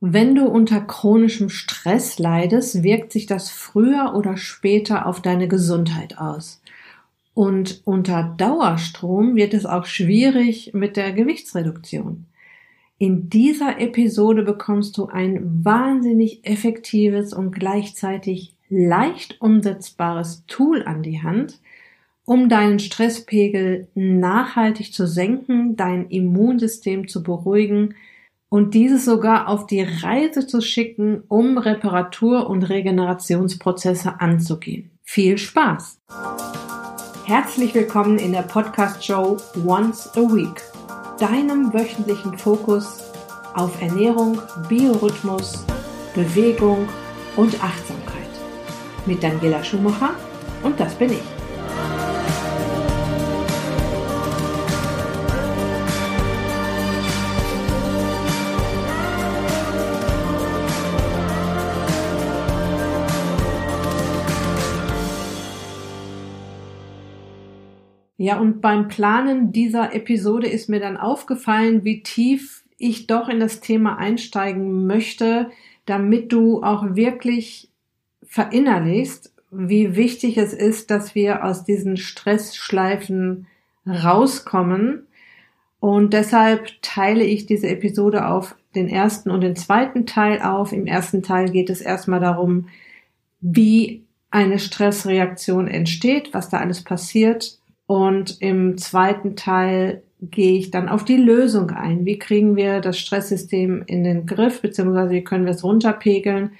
Wenn du unter chronischem Stress leidest, wirkt sich das früher oder später auf deine Gesundheit aus. Und unter Dauerstrom wird es auch schwierig mit der Gewichtsreduktion. In dieser Episode bekommst du ein wahnsinnig effektives und gleichzeitig leicht umsetzbares Tool an die Hand, um deinen Stresspegel nachhaltig zu senken, dein Immunsystem zu beruhigen und dieses sogar auf die Reise zu schicken, um Reparatur- und Regenerationsprozesse anzugehen. Viel Spaß! Herzlich willkommen in der Podcast-Show Once a Week, deinem wöchentlichen Fokus auf Ernährung, Biorhythmus, Bewegung und Achtsamkeit. Mit Daniela Schumacher und das bin ich. Ja, und beim Planen dieser Episode ist mir dann aufgefallen, wie tief ich doch in das Thema einsteigen möchte, damit du auch wirklich verinnerlichst, wie wichtig es ist, dass wir aus diesen Stressschleifen rauskommen. Und deshalb teile ich diese Episode auf den ersten und den zweiten Teil auf. Im ersten Teil geht es erstmal darum, wie eine Stressreaktion entsteht, was da alles passiert und im zweiten Teil gehe ich dann auf die Lösung ein. Wie kriegen wir das Stresssystem in den Griff, beziehungsweise wie können wir es runterpegeln?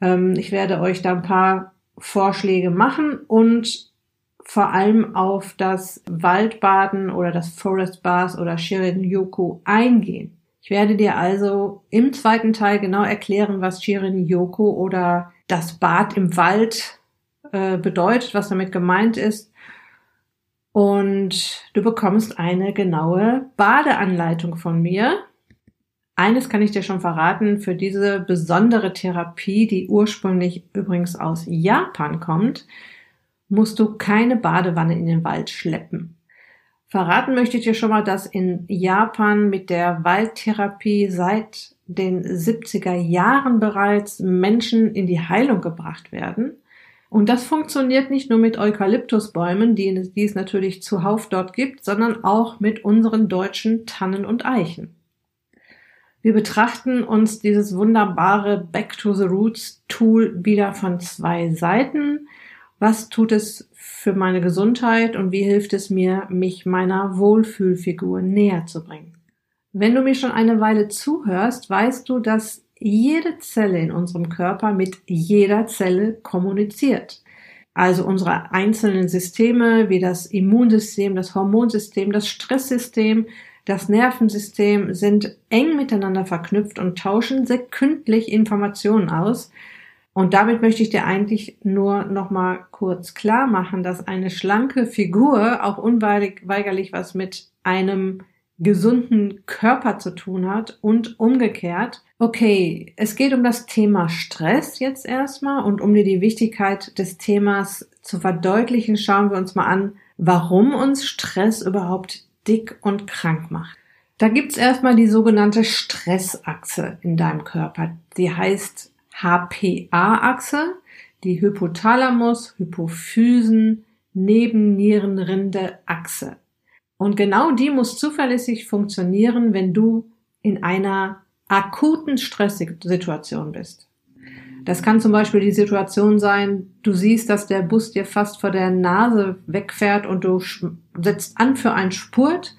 Ähm, ich werde euch da ein paar Vorschläge machen und vor allem auf das Waldbaden oder das Forest Bath oder Shirin-Yoku eingehen. Ich werde dir also im zweiten Teil genau erklären, was Shirin-Yoku oder das Bad im Wald äh, bedeutet, was damit gemeint ist und du bekommst eine genaue Badeanleitung von mir. Eines kann ich dir schon verraten, für diese besondere Therapie, die ursprünglich übrigens aus Japan kommt, musst du keine Badewanne in den Wald schleppen. Verraten möchte ich dir schon mal, dass in Japan mit der Waldtherapie seit den 70er Jahren bereits Menschen in die Heilung gebracht werden. Und das funktioniert nicht nur mit Eukalyptusbäumen, die, die es natürlich zuhauf dort gibt, sondern auch mit unseren deutschen Tannen und Eichen. Wir betrachten uns dieses wunderbare Back to the Roots Tool wieder von zwei Seiten. Was tut es für meine Gesundheit und wie hilft es mir, mich meiner Wohlfühlfigur näher zu bringen? Wenn du mir schon eine Weile zuhörst, weißt du, dass jede Zelle in unserem Körper mit jeder Zelle kommuniziert. Also unsere einzelnen Systeme wie das Immunsystem, das Hormonsystem, das Stresssystem, das Nervensystem sind eng miteinander verknüpft und tauschen sekündlich Informationen aus. Und damit möchte ich dir eigentlich nur noch mal kurz klar machen, dass eine schlanke Figur auch unweigerlich was mit einem gesunden Körper zu tun hat und umgekehrt. Okay, es geht um das Thema Stress jetzt erstmal und um dir die Wichtigkeit des Themas zu verdeutlichen, schauen wir uns mal an, warum uns Stress überhaupt dick und krank macht. Da gibt's erstmal die sogenannte Stressachse in deinem Körper. Die heißt HPA-Achse, die Hypothalamus-Hypophysen Nebennierenrinde Achse. Und genau die muss zuverlässig funktionieren, wenn du in einer akuten Stresssituation bist. Das kann zum Beispiel die Situation sein, du siehst, dass der Bus dir fast vor der Nase wegfährt und du setzt an für einen Spurt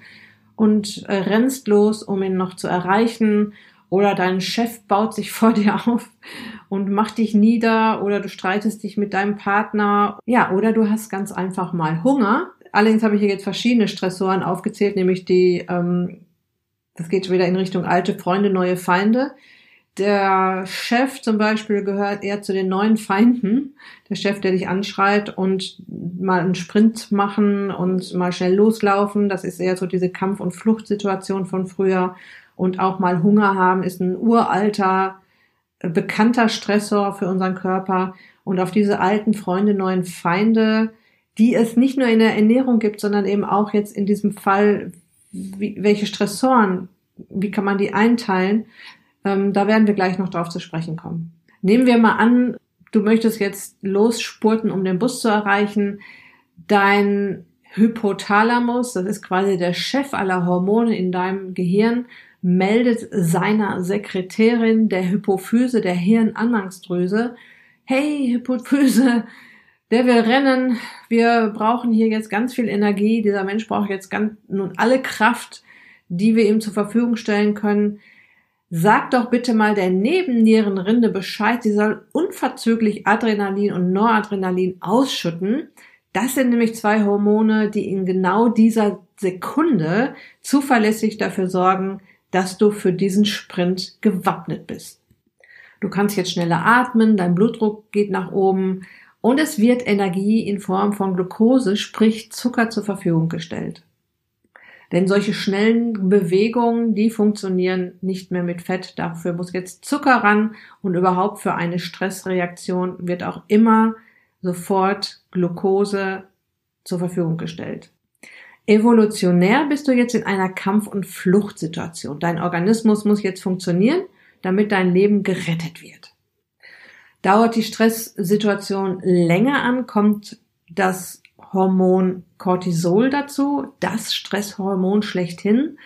und äh, rennst los, um ihn noch zu erreichen. Oder dein Chef baut sich vor dir auf und macht dich nieder oder du streitest dich mit deinem Partner. Ja, oder du hast ganz einfach mal Hunger Allerdings habe ich hier jetzt verschiedene Stressoren aufgezählt, nämlich die, ähm, das geht wieder in Richtung alte Freunde, neue Feinde. Der Chef zum Beispiel gehört eher zu den neuen Feinden. Der Chef, der dich anschreit und mal einen Sprint machen und mal schnell loslaufen. Das ist eher so diese Kampf- und Fluchtsituation von früher. Und auch mal Hunger haben ist ein uralter, bekannter Stressor für unseren Körper. Und auf diese alten Freunde, neuen Feinde die es nicht nur in der Ernährung gibt, sondern eben auch jetzt in diesem Fall, wie, welche Stressoren, wie kann man die einteilen? Ähm, da werden wir gleich noch drauf zu sprechen kommen. Nehmen wir mal an, du möchtest jetzt losspurten, um den Bus zu erreichen. Dein Hypothalamus, das ist quasi der Chef aller Hormone in deinem Gehirn, meldet seiner Sekretärin der Hypophyse, der Hirnanhangsdrüse, hey Hypophyse, der will rennen, wir brauchen hier jetzt ganz viel Energie, dieser Mensch braucht jetzt ganz, nun alle Kraft, die wir ihm zur Verfügung stellen können. Sag doch bitte mal der Nebennierenrinde Bescheid, sie soll unverzüglich Adrenalin und Noradrenalin ausschütten. Das sind nämlich zwei Hormone, die in genau dieser Sekunde zuverlässig dafür sorgen, dass du für diesen Sprint gewappnet bist. Du kannst jetzt schneller atmen, dein Blutdruck geht nach oben und es wird Energie in Form von Glucose, sprich Zucker zur Verfügung gestellt. Denn solche schnellen Bewegungen, die funktionieren nicht mehr mit Fett. Dafür muss jetzt Zucker ran und überhaupt für eine Stressreaktion wird auch immer sofort Glucose zur Verfügung gestellt. Evolutionär bist du jetzt in einer Kampf- und Fluchtsituation. Dein Organismus muss jetzt funktionieren, damit dein Leben gerettet wird. Dauert die Stresssituation länger an, kommt das Hormon Cortisol dazu, das Stresshormon schlechthin.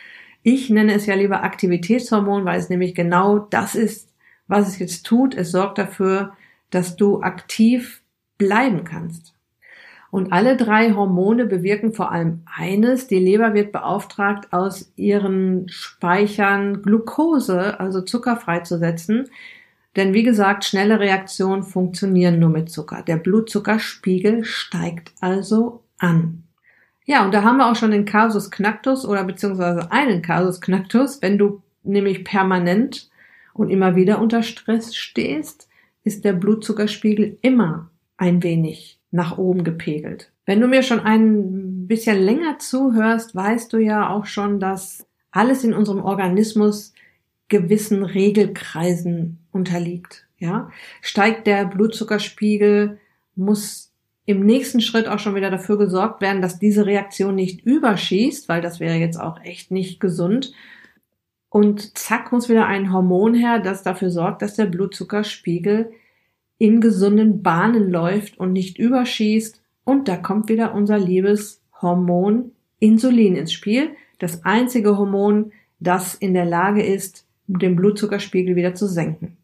Ich nenne es ja lieber Aktivitätshormon, weil es nämlich genau das ist, was es jetzt tut. Es sorgt dafür, dass du aktiv bleiben kannst. Und alle drei Hormone bewirken vor allem eines. Die Leber wird beauftragt, aus ihren Speichern Glucose, also Zucker freizusetzen. Denn wie gesagt, schnelle Reaktionen funktionieren nur mit Zucker. Der Blutzuckerspiegel steigt also an. Ja, und da haben wir auch schon den Kasus Knacktus oder beziehungsweise einen Kasus Knacktus. Wenn du nämlich permanent und immer wieder unter Stress stehst, ist der Blutzuckerspiegel immer ein wenig nach oben gepegelt. Wenn du mir schon ein bisschen länger zuhörst, weißt du ja auch schon, dass alles in unserem Organismus gewissen Regelkreisen unterliegt. Ja, steigt der Blutzuckerspiegel, muss im nächsten Schritt auch schon wieder dafür gesorgt werden, dass diese Reaktion nicht überschießt, weil das wäre jetzt auch echt nicht gesund. Und zack muss wieder ein Hormon her, das dafür sorgt, dass der Blutzuckerspiegel in gesunden Bahnen läuft und nicht überschießt. Und da kommt wieder unser liebes Hormon Insulin ins Spiel. Das einzige Hormon, das in der Lage ist, den Blutzuckerspiegel wieder zu senken.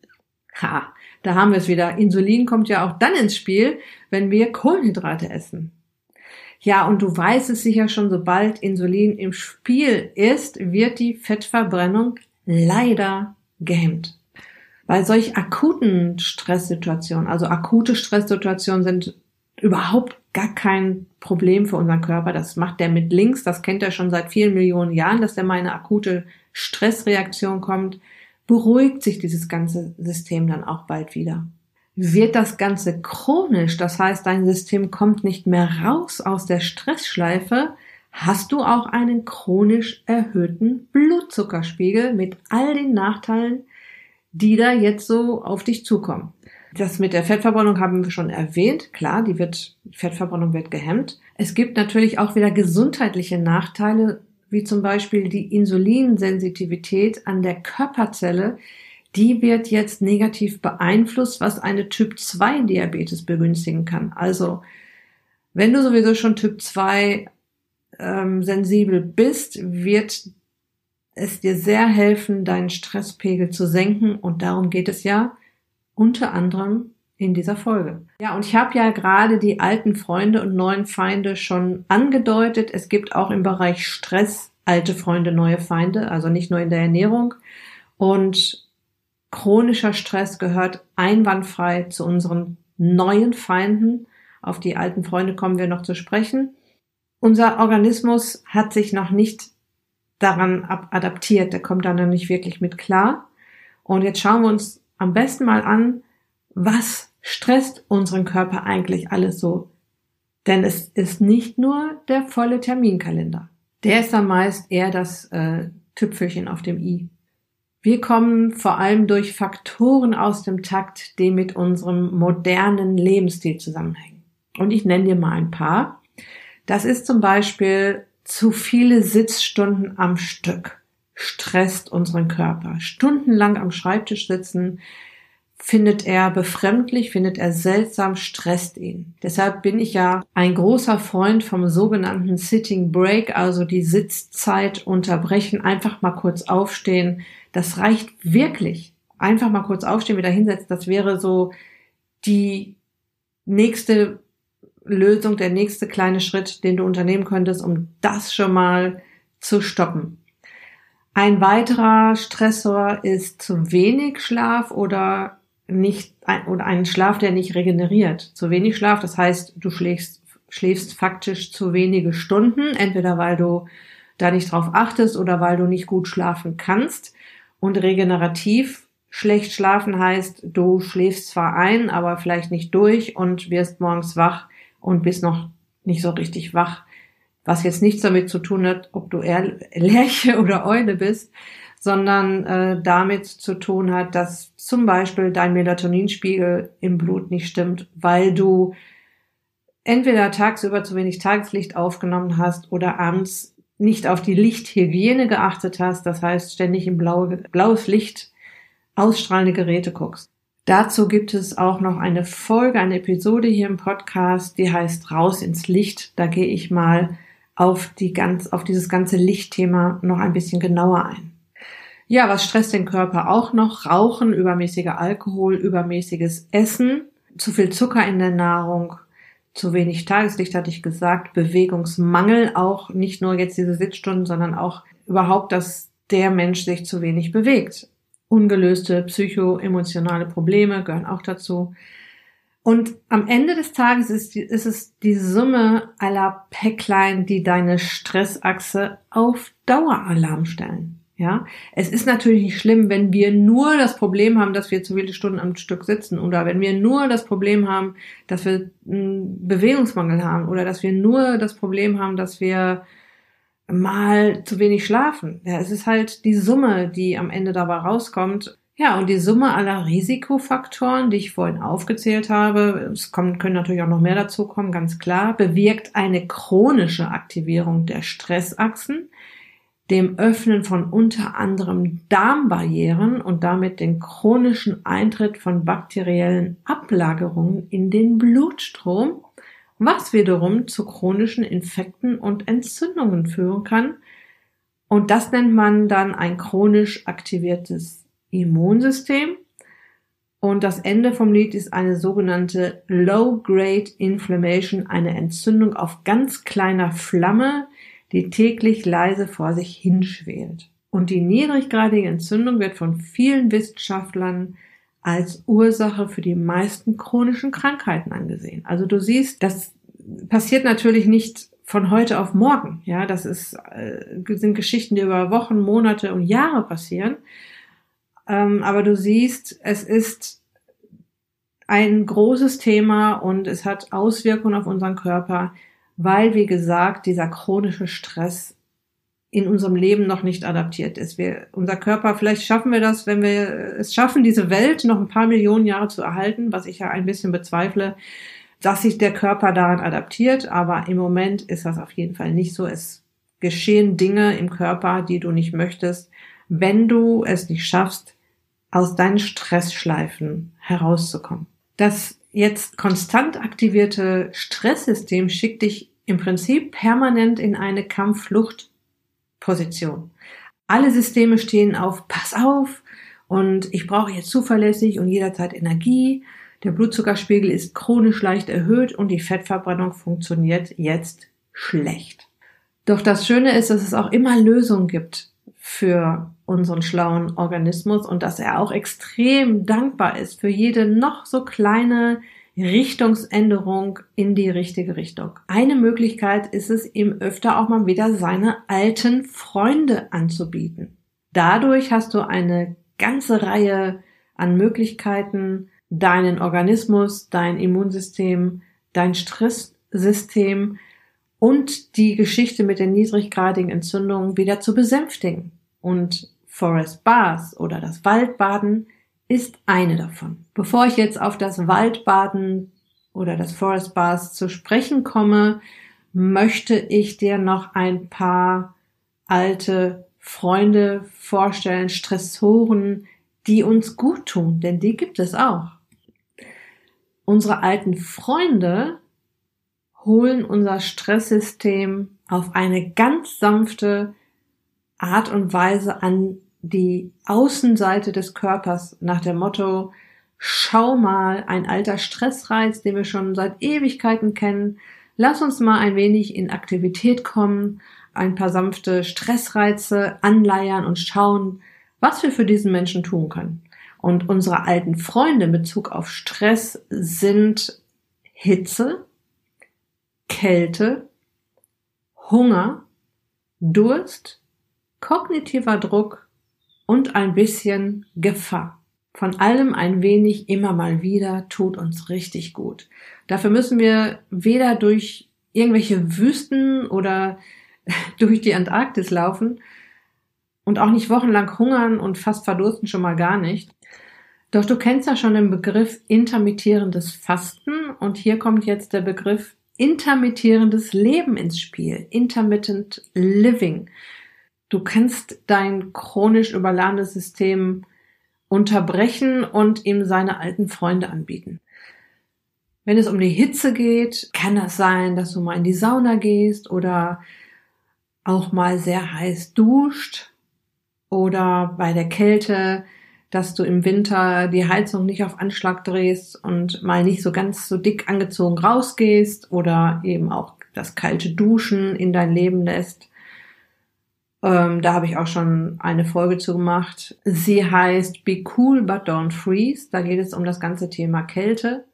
Ha, da haben wir es wieder. Insulin kommt ja auch dann ins Spiel, wenn wir Kohlenhydrate essen. Ja, und du weißt es sicher schon, sobald Insulin im Spiel ist, wird die Fettverbrennung leider gehemmt. Bei solch akuten Stresssituationen, also akute Stresssituationen sind überhaupt gar kein Problem für unseren Körper. Das macht der mit links, das kennt er schon seit vielen Millionen Jahren, dass der mal eine akute Stressreaktion kommt, beruhigt sich dieses ganze System dann auch bald wieder. Wird das Ganze chronisch, das heißt, dein System kommt nicht mehr raus aus der Stressschleife, hast du auch einen chronisch erhöhten Blutzuckerspiegel mit all den Nachteilen, die da jetzt so auf dich zukommen. Das mit der Fettverbrennung haben wir schon erwähnt. Klar, die wird, Fettverbrennung wird gehemmt. Es gibt natürlich auch wieder gesundheitliche Nachteile, wie zum Beispiel die Insulinsensitivität an der Körperzelle. Die wird jetzt negativ beeinflusst, was eine Typ 2 Diabetes begünstigen kann. Also, wenn du sowieso schon Typ 2 ähm, sensibel bist, wird es dir sehr helfen, deinen Stresspegel zu senken. Und darum geht es ja unter anderem in dieser Folge. Ja, und ich habe ja gerade die alten Freunde und neuen Feinde schon angedeutet. Es gibt auch im Bereich Stress alte Freunde, neue Feinde, also nicht nur in der Ernährung. Und chronischer Stress gehört einwandfrei zu unseren neuen Feinden. Auf die alten Freunde kommen wir noch zu sprechen. Unser Organismus hat sich noch nicht daran adaptiert, der kommt da noch nicht wirklich mit klar. Und jetzt schauen wir uns am besten mal an, was stresst unseren Körper eigentlich alles so. Denn es ist nicht nur der volle Terminkalender. Der ist dann meist eher das äh, Tüpfelchen auf dem i. Wir kommen vor allem durch Faktoren aus dem Takt, die mit unserem modernen Lebensstil zusammenhängen. Und ich nenne dir mal ein paar. Das ist zum Beispiel zu viele Sitzstunden am Stück, stresst unseren Körper. Stundenlang am Schreibtisch sitzen, findet er befremdlich, findet er seltsam, stresst ihn. Deshalb bin ich ja ein großer Freund vom sogenannten Sitting Break, also die Sitzzeit unterbrechen, einfach mal kurz aufstehen. Das reicht wirklich. Einfach mal kurz aufstehen, wieder hinsetzen. Das wäre so die nächste Lösung, der nächste kleine Schritt, den du unternehmen könntest, um das schon mal zu stoppen. Ein weiterer Stressor ist zu wenig Schlaf oder nicht oder einen Schlaf, der nicht regeneriert. Zu wenig Schlaf, das heißt, du schläfst, schläfst faktisch zu wenige Stunden, entweder weil du da nicht drauf achtest oder weil du nicht gut schlafen kannst. Und regenerativ schlecht schlafen heißt, du schläfst zwar ein, aber vielleicht nicht durch und wirst morgens wach und bist noch nicht so richtig wach. Was jetzt nichts damit zu tun hat, ob du eher Lerche oder Eule bist, sondern äh, damit zu tun hat, dass zum Beispiel dein Melatoninspiegel im Blut nicht stimmt, weil du entweder tagsüber zu wenig Tageslicht aufgenommen hast oder abends nicht auf die Lichthygiene geachtet hast, das heißt ständig in blaue, blaues Licht ausstrahlende Geräte guckst. Dazu gibt es auch noch eine Folge, eine Episode hier im Podcast, die heißt Raus ins Licht. Da gehe ich mal auf die ganz, auf dieses ganze Lichtthema noch ein bisschen genauer ein. Ja, was stresst den Körper auch noch? Rauchen, übermäßiger Alkohol, übermäßiges Essen, zu viel Zucker in der Nahrung, zu wenig Tageslicht hatte ich gesagt, Bewegungsmangel auch, nicht nur jetzt diese Sitzstunden, sondern auch überhaupt, dass der Mensch sich zu wenig bewegt. Ungelöste psychoemotionale Probleme gehören auch dazu. Und am Ende des Tages ist, ist es die Summe aller Päcklein, die deine Stressachse auf Daueralarm stellen. Ja, es ist natürlich nicht schlimm, wenn wir nur das Problem haben, dass wir zu viele Stunden am Stück sitzen oder wenn wir nur das Problem haben, dass wir einen Bewegungsmangel haben oder dass wir nur das Problem haben, dass wir mal zu wenig schlafen. Ja, es ist halt die Summe, die am Ende dabei rauskommt. Ja, und die Summe aller Risikofaktoren, die ich vorhin aufgezählt habe, es kommen, können natürlich auch noch mehr dazu kommen, ganz klar, bewirkt eine chronische Aktivierung der Stressachsen, dem Öffnen von unter anderem Darmbarrieren und damit den chronischen Eintritt von bakteriellen Ablagerungen in den Blutstrom, was wiederum zu chronischen Infekten und Entzündungen führen kann. Und das nennt man dann ein chronisch aktiviertes Immunsystem. Und das Ende vom Lied ist eine sogenannte Low-Grade Inflammation, eine Entzündung auf ganz kleiner Flamme, die täglich leise vor sich hinschwelt. Und die niedriggradige Entzündung wird von vielen Wissenschaftlern als Ursache für die meisten chronischen Krankheiten angesehen. Also du siehst, das passiert natürlich nicht von heute auf morgen. Ja, das ist, äh, sind Geschichten, die über Wochen, Monate und Jahre passieren. Ähm, aber du siehst, es ist ein großes Thema und es hat Auswirkungen auf unseren Körper, weil, wie gesagt, dieser chronische Stress in unserem Leben noch nicht adaptiert ist. Wir, unser Körper, vielleicht schaffen wir das, wenn wir es schaffen, diese Welt noch ein paar Millionen Jahre zu erhalten, was ich ja ein bisschen bezweifle, dass sich der Körper daran adaptiert, aber im Moment ist das auf jeden Fall nicht so. Es geschehen Dinge im Körper, die du nicht möchtest, wenn du es nicht schaffst, aus deinen Stressschleifen herauszukommen. Das jetzt konstant aktivierte Stresssystem schickt dich im Prinzip permanent in eine Kampffluchtposition. Alle Systeme stehen auf Pass auf und ich brauche jetzt zuverlässig und jederzeit Energie. Der Blutzuckerspiegel ist chronisch leicht erhöht und die Fettverbrennung funktioniert jetzt schlecht. Doch das Schöne ist, dass es auch immer Lösungen gibt für unseren schlauen Organismus und dass er auch extrem dankbar ist für jede noch so kleine Richtungsänderung in die richtige Richtung. Eine Möglichkeit ist es, ihm öfter auch mal wieder seine alten Freunde anzubieten. Dadurch hast du eine ganze Reihe an Möglichkeiten, deinen Organismus, dein Immunsystem, dein Stresssystem und die Geschichte mit den niedriggradigen Entzündungen wieder zu besänftigen. Und Forest Baths oder das Waldbaden ist eine davon. Bevor ich jetzt auf das Waldbaden oder das Forest Baths zu sprechen komme, möchte ich dir noch ein paar alte Freunde vorstellen, Stressoren, die uns gut tun, denn die gibt es auch. Unsere alten Freunde holen unser Stresssystem auf eine ganz sanfte Art und Weise an die Außenseite des Körpers nach dem Motto, schau mal, ein alter Stressreiz, den wir schon seit Ewigkeiten kennen, lass uns mal ein wenig in Aktivität kommen ein paar sanfte Stressreize anleiern und schauen, was wir für diesen Menschen tun können. Und unsere alten Freunde in Bezug auf Stress sind Hitze, Kälte, Hunger, Durst, kognitiver Druck und ein bisschen Gefahr. Von allem ein wenig immer mal wieder tut uns richtig gut. Dafür müssen wir weder durch irgendwelche Wüsten oder durch die Antarktis laufen und auch nicht wochenlang hungern und fast verdursten schon mal gar nicht. Doch du kennst ja schon den Begriff intermittierendes Fasten und hier kommt jetzt der Begriff intermittierendes Leben ins Spiel, intermittent living. Du kannst dein chronisch überladenes System unterbrechen und ihm seine alten Freunde anbieten. Wenn es um die Hitze geht, kann das sein, dass du mal in die Sauna gehst oder auch mal sehr heiß duscht oder bei der Kälte, dass du im Winter die Heizung nicht auf Anschlag drehst und mal nicht so ganz so dick angezogen rausgehst oder eben auch das kalte Duschen in dein Leben lässt. Ähm, da habe ich auch schon eine Folge zu gemacht. Sie heißt Be Cool But Don't Freeze. Da geht es um das ganze Thema Kälte.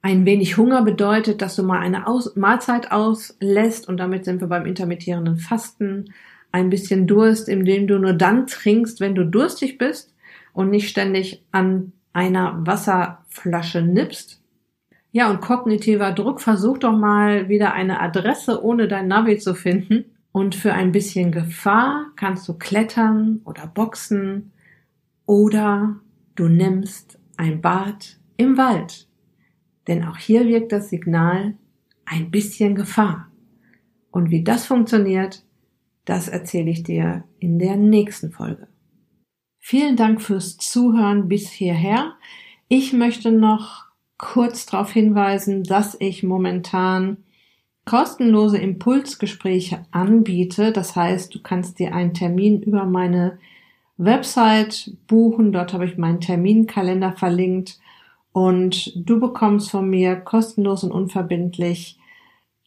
Ein wenig Hunger bedeutet, dass du mal eine Aus Mahlzeit auslässt und damit sind wir beim intermittierenden Fasten. Ein bisschen Durst, indem du nur dann trinkst, wenn du durstig bist und nicht ständig an einer Wasserflasche nippst. Ja, und kognitiver Druck, versuch doch mal wieder eine Adresse ohne dein Navi zu finden. Und für ein bisschen Gefahr kannst du klettern oder boxen oder du nimmst ein Bad im Wald. Denn auch hier wirkt das Signal ein bisschen Gefahr. Und wie das funktioniert, das erzähle ich dir in der nächsten Folge. Vielen Dank fürs Zuhören bis hierher. Ich möchte noch kurz darauf hinweisen, dass ich momentan kostenlose Impulsgespräche anbiete. Das heißt, du kannst dir einen Termin über meine Website buchen. Dort habe ich meinen Terminkalender verlinkt und du bekommst von mir kostenlos und unverbindlich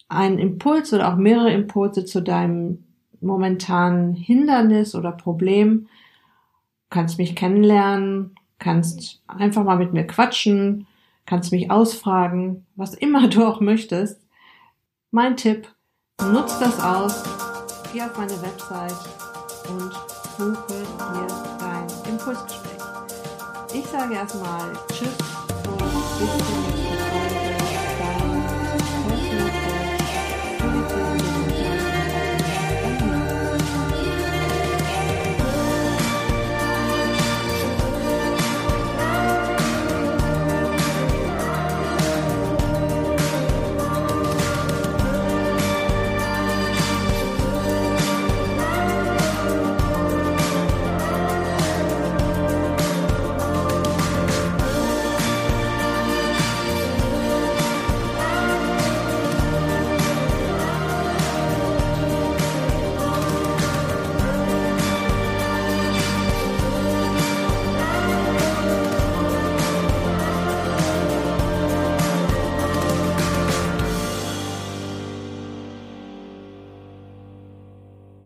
einen Impuls oder auch mehrere Impulse zu deinem momentanen Hindernis oder Problem. Du kannst mich kennenlernen, kannst einfach mal mit mir quatschen, kannst mich ausfragen, was immer du auch möchtest. Mein Tipp, nutz das aus, geh auf meine Website und buche dir dein Impulsgespräch. Ich sage erstmal Tschüss bis zum nächsten Mal.